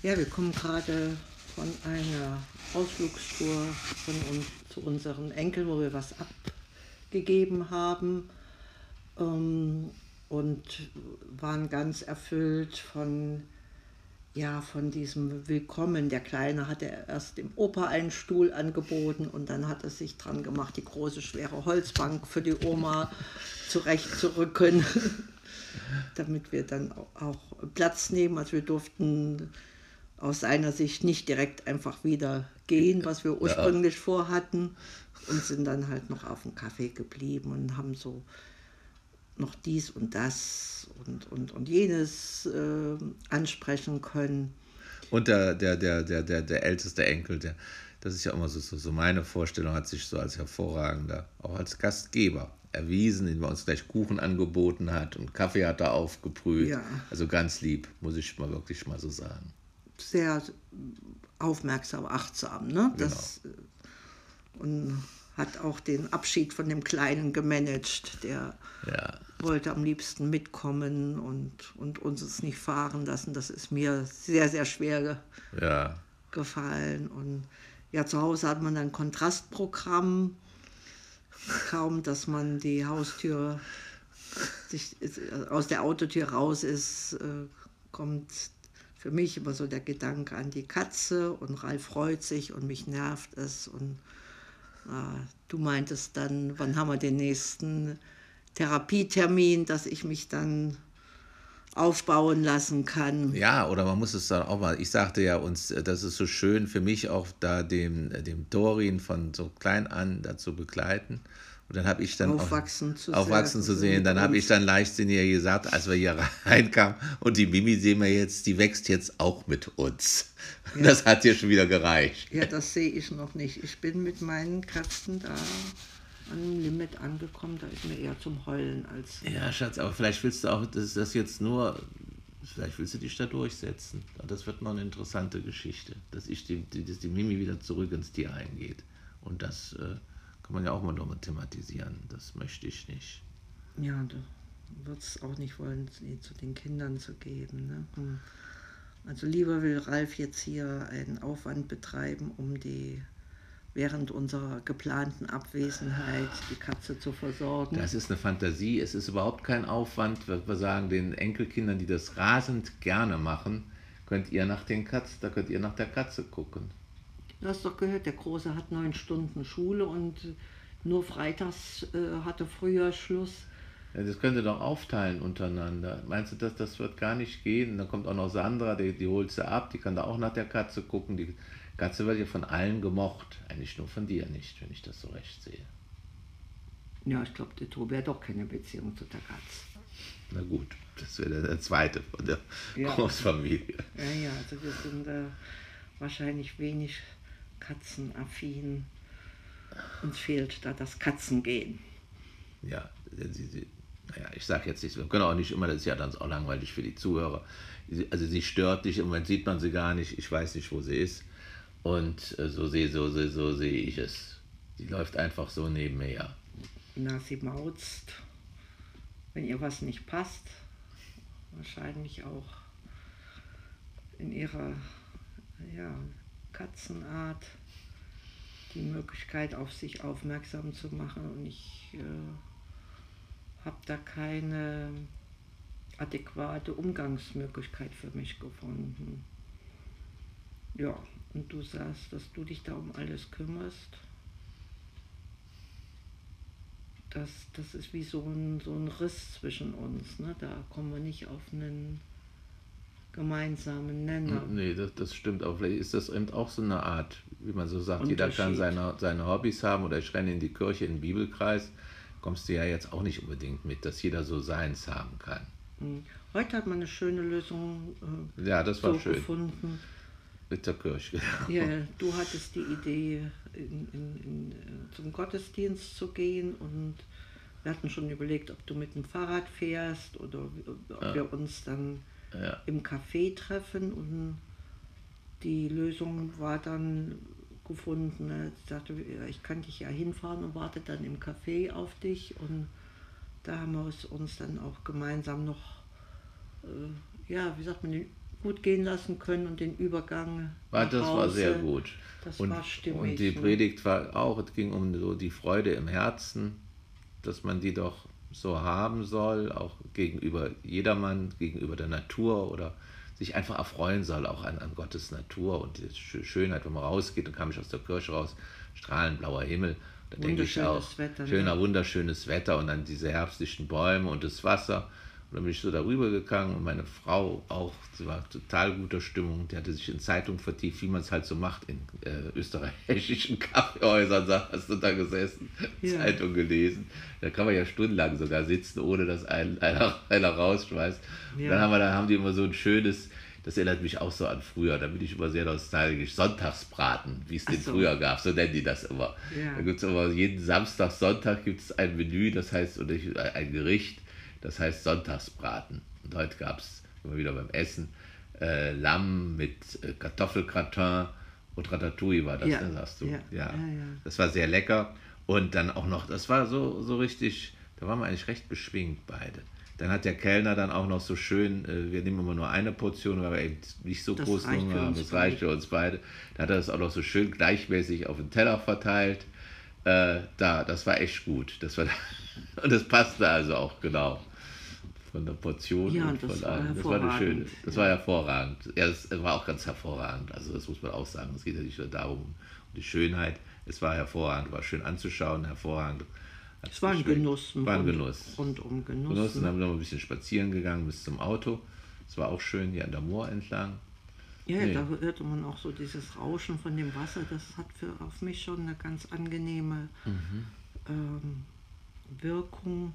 Ja, wir kommen gerade von einer Ausflugstour von uns zu unseren Enkeln, wo wir was abgegeben haben ähm, und waren ganz erfüllt von ja, von diesem Willkommen. Der Kleine hatte erst dem Opa einen Stuhl angeboten und dann hat er sich dran gemacht, die große, schwere Holzbank für die Oma zurechtzurücken, damit wir dann auch Platz nehmen. Also wir durften aus seiner Sicht nicht direkt einfach wieder gehen, was wir ursprünglich ja. vorhatten und sind dann halt noch auf dem Kaffee geblieben und haben so noch dies und das und, und, und jenes äh, ansprechen können. Und der, der, der, der, der, der älteste Enkel, der, das ist ja immer so, so, so meine Vorstellung, hat sich so als hervorragender, auch als Gastgeber erwiesen, indem er uns gleich Kuchen angeboten hat und Kaffee hat er aufgebrüht. Ja. Also ganz lieb, muss ich mal wirklich mal so sagen sehr aufmerksam, achtsam. Ne? Genau. Das, äh, und hat auch den Abschied von dem Kleinen gemanagt. Der ja. wollte am liebsten mitkommen und, und uns es nicht fahren lassen. Das ist mir sehr, sehr schwer ja. gefallen. Und ja, zu Hause hat man ein Kontrastprogramm. Kaum, dass man die Haustür sich, aus der Autotür raus ist, äh, kommt für mich immer so der Gedanke an die Katze und Ralf freut sich und mich nervt es und äh, du meintest dann, wann haben wir den nächsten Therapietermin, dass ich mich dann aufbauen lassen kann. Ja, oder man muss es dann auch mal, ich sagte ja uns, das ist so schön für mich auch da dem, dem Dorin von so klein an dazu begleiten und dann habe ich dann aufwachsen, auch, zu, aufwachsen zu sehen. Dann habe ich dann leichtsinnig gesagt, als wir hier reinkamen, und die Mimi sehen wir jetzt, die wächst jetzt auch mit uns. Ja. Das hat dir schon wieder gereicht. Ja, das sehe ich noch nicht. Ich bin mit meinen Katzen da an einem Limit angekommen. Da ist mir eher zum Heulen als. Ja, Schatz, aber vielleicht willst du auch, dass das jetzt nur. Vielleicht willst du dich da durchsetzen. Das wird noch eine interessante Geschichte, dass, ich die, dass die Mimi wieder zurück ins Tier eingeht. Und das. Äh, kann man ja auch mal nochmal thematisieren. Das möchte ich nicht. Ja, du würdest auch nicht wollen, sie zu den Kindern zu geben. Ne? Hm. Also lieber will Ralf jetzt hier einen Aufwand betreiben, um die während unserer geplanten Abwesenheit die Katze zu versorgen. Das ist eine Fantasie, es ist überhaupt kein Aufwand. Wir sagen den Enkelkindern, die das rasend gerne machen, könnt ihr nach den Katz, da könnt ihr nach der Katze gucken. Du hast doch gehört, der Große hat neun Stunden Schule und nur freitags äh, hatte früher Schluss. Ja, das könnt ihr doch aufteilen untereinander. Meinst du, dass das wird gar nicht gehen? Dann kommt auch noch Sandra, die, die holt sie ab, die kann da auch nach der Katze gucken. Die Katze wird ja von allen gemocht, eigentlich nur von dir nicht, wenn ich das so recht sehe. Ja, ich glaube, der Tobi hat doch keine Beziehung zu der Katze. Na gut, das wäre der zweite von der ja. Großfamilie. Ja, ja, also wir sind äh, wahrscheinlich wenig katzenaffin. Uns fehlt da das Katzengehen. Ja, sie, sie, naja, ich sage jetzt nicht, wir können auch nicht immer, das ist ja dann auch langweilig für die Zuhörer. Also sie stört dich, im Moment sieht man sie gar nicht, ich weiß nicht, wo sie ist. Und äh, so sehe so, so, so sehe ich es. Sie läuft einfach so neben mir her. Na, sie mauzt, wenn ihr was nicht passt. Wahrscheinlich auch in ihrer ja, Katzenart die Möglichkeit, auf sich aufmerksam zu machen. Und ich äh, habe da keine adäquate Umgangsmöglichkeit für mich gefunden. Ja, und du sagst, dass du dich da um alles kümmerst. Das, das ist wie so ein, so ein Riss zwischen uns. Ne? Da kommen wir nicht auf einen gemeinsamen Nenner. Nee, das, das stimmt. Aber vielleicht ist das eben auch so eine Art, wie man so sagt, jeder kann seine, seine Hobbys haben oder ich renne in die Kirche, in den Bibelkreis. Kommst du ja jetzt auch nicht unbedingt mit, dass jeder so seins haben kann. Hm. Heute hat man eine schöne Lösung äh, ja, das war so schön. gefunden. Mit der Kirche. Genau. Ja, du hattest die Idee, in, in, in, äh, zum Gottesdienst zu gehen und wir hatten schon überlegt, ob du mit dem Fahrrad fährst oder ob ja. wir uns dann ja. im Café treffen und die Lösung war dann gefunden. Ich sagte, ich kann dich ja hinfahren und warte dann im Café auf dich und da haben wir es uns dann auch gemeinsam noch, äh, ja, wie sagt man, gut gehen lassen können und den Übergang. War, das Hause, war sehr gut. Das und, war stimmig. Und die ne? Predigt war auch, es ging um so die Freude im Herzen, dass man die doch so haben soll, auch gegenüber jedermann, gegenüber der Natur oder sich einfach erfreuen soll, auch an, an Gottes Natur und die Schönheit, wenn man rausgeht, dann kam ich aus der Kirche raus, strahlend blauer Himmel. Da denke ich auch, Wetter, schöner, ne? wunderschönes Wetter und dann diese herbstlichen Bäume und das Wasser. Und dann bin ich so darüber gegangen und meine Frau auch, sie war total guter Stimmung. Die hatte sich in Zeitung vertieft, wie man es halt so macht in äh, österreichischen Kaffeehäusern. Hast du da gesessen, ja. Zeitung gelesen. Da kann man ja stundenlang sogar sitzen, ohne dass ein, einer, einer rausschmeißt. Ja. dann haben, wir, da haben die immer so ein schönes, das erinnert mich auch so an früher, da bin ich immer sehr nostalgisch, Sonntagsbraten, wie es den so. früher gab, so nennen die das immer. Ja. Da gibt es immer jeden Samstag, Sonntag gibt es ein Menü, das heißt, oder ein Gericht das heißt Sonntagsbraten. Und heute gab es immer wieder beim Essen äh, Lamm mit äh, Kartoffelgratin und Ratatouille war das, ja. ne, sagst du. Ja. Ja. ja. Das war sehr lecker. Und dann auch noch, das war so, so richtig, da waren wir eigentlich recht beschwingt beide. Dann hat der Kellner dann auch noch so schön, äh, wir nehmen immer nur eine Portion, weil wir eben nicht so das groß Hunger haben, das reicht für uns beide. Da hat er das auch noch so schön gleichmäßig auf den Teller verteilt. Äh, da, das war echt gut. Das war, und das passte also auch genau von der Portion ja, und von allem. Das war eine schöne, das war hervorragend. Ja, das war auch ganz hervorragend. Also das muss man auch sagen. Es geht ja nicht nur darum, um die Schönheit. Es war hervorragend, war schön anzuschauen, hervorragend. Es war ein Genuss. War ein Genuss. Rundum Genuss. Genuss. Und dann haben wir noch ein bisschen spazieren gegangen bis zum Auto. Es war auch schön hier an der Moor entlang. Ja, nee. da hörte man auch so dieses Rauschen von dem Wasser. Das hat für, auf mich schon eine ganz angenehme mhm. ähm, Wirkung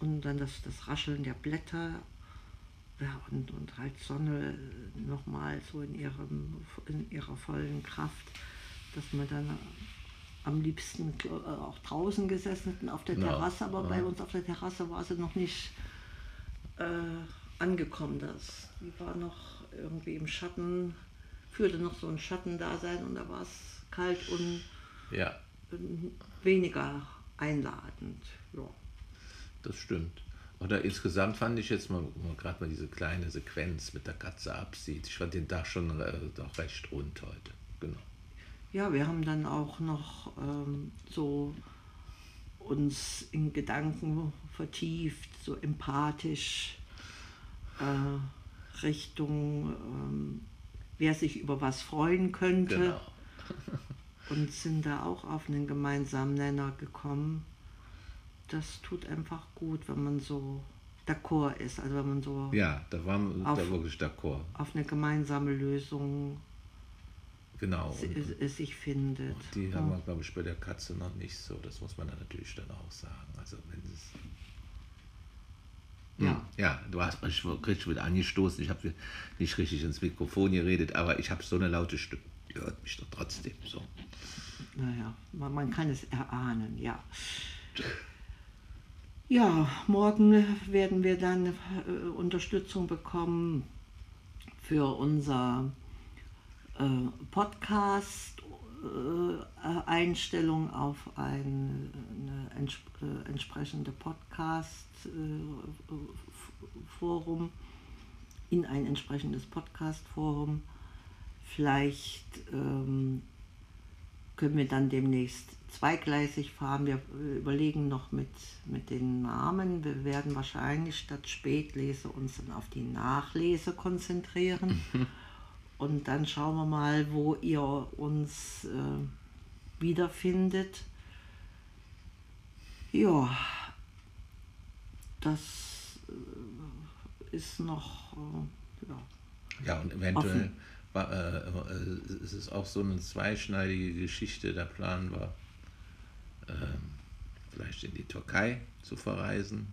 und dann das, das Rascheln der Blätter ja, und, und halt Sonne nochmal so in, ihrem, in ihrer vollen Kraft, dass man dann am liebsten äh, auch draußen gesessen hätten auf der ja, Terrasse, aber ja. bei uns auf der Terrasse war sie noch nicht äh, angekommen. Das, die war noch irgendwie im Schatten, führte noch so ein Schattendasein und da war es kalt und ja. weniger einladend. Ja. Das stimmt. Oder insgesamt fand ich jetzt mal, gerade mal diese kleine Sequenz mit der Katze absieht. Ich fand den Tag schon äh, doch recht rund heute. Genau. Ja, wir haben dann auch noch ähm, so uns in Gedanken vertieft, so empathisch äh, Richtung, ähm, wer sich über was freuen könnte. Genau. und sind da auch auf einen gemeinsamen Nenner gekommen das tut einfach gut, wenn man so d'accord ist. Also wenn man so. Ja, da waren wir da wirklich d'accord. Auf eine gemeinsame Lösung genau. sich findet. die ja. haben wir, glaube ich, bei der Katze noch nicht so. Das muss man dann natürlich dann auch sagen. Also wenn es. Ja. Hm, ja, du hast mich richtig mit angestoßen. Ich habe nicht richtig ins Mikrofon geredet, aber ich habe so eine laute Stimme. Hört mich doch trotzdem so. Naja, man, man kann es erahnen, ja. Ja, morgen werden wir dann äh, Unterstützung bekommen für unser äh, Podcast. Äh, Einstellung auf ein eine äh, entsprechende Podcast-Forum, äh, in ein entsprechendes Podcast-Forum. Vielleicht ähm, können wir dann demnächst zweigleisig fahren. Wir überlegen noch mit, mit den Namen. Wir werden wahrscheinlich statt Spätlese uns dann auf die Nachlese konzentrieren. Mhm. Und dann schauen wir mal, wo ihr uns äh, wiederfindet. Ja, das äh, ist noch äh, ja, ja, und eventuell offen. Äh, äh, es ist auch so eine zweischneidige Geschichte. Der Plan war, ähm, vielleicht in die Türkei zu verreisen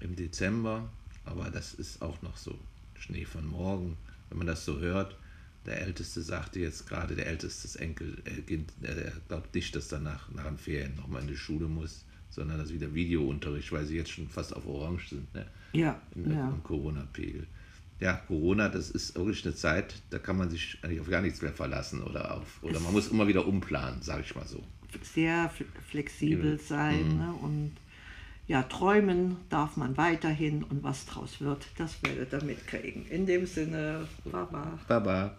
im Dezember. Aber das ist auch noch so Schnee von morgen. Wenn man das so hört, der Älteste sagte jetzt gerade, der älteste des Enkelkind, er glaubt nicht, dass danach nach den Ferien nochmal in die Schule muss, sondern dass wieder Videounterricht, weil sie jetzt schon fast auf Orange sind, ne? ja, In, ja. im Corona-Pegel. Ja, Corona, das ist wirklich eine Zeit, da kann man sich eigentlich auf gar nichts mehr verlassen oder auf, oder man muss immer wieder umplanen, sage ich mal so sehr flexibel sein. Mhm. Ne? Und ja, träumen darf man weiterhin und was draus wird, das werdet ihr mitkriegen. In dem Sinne, Baba. Baba.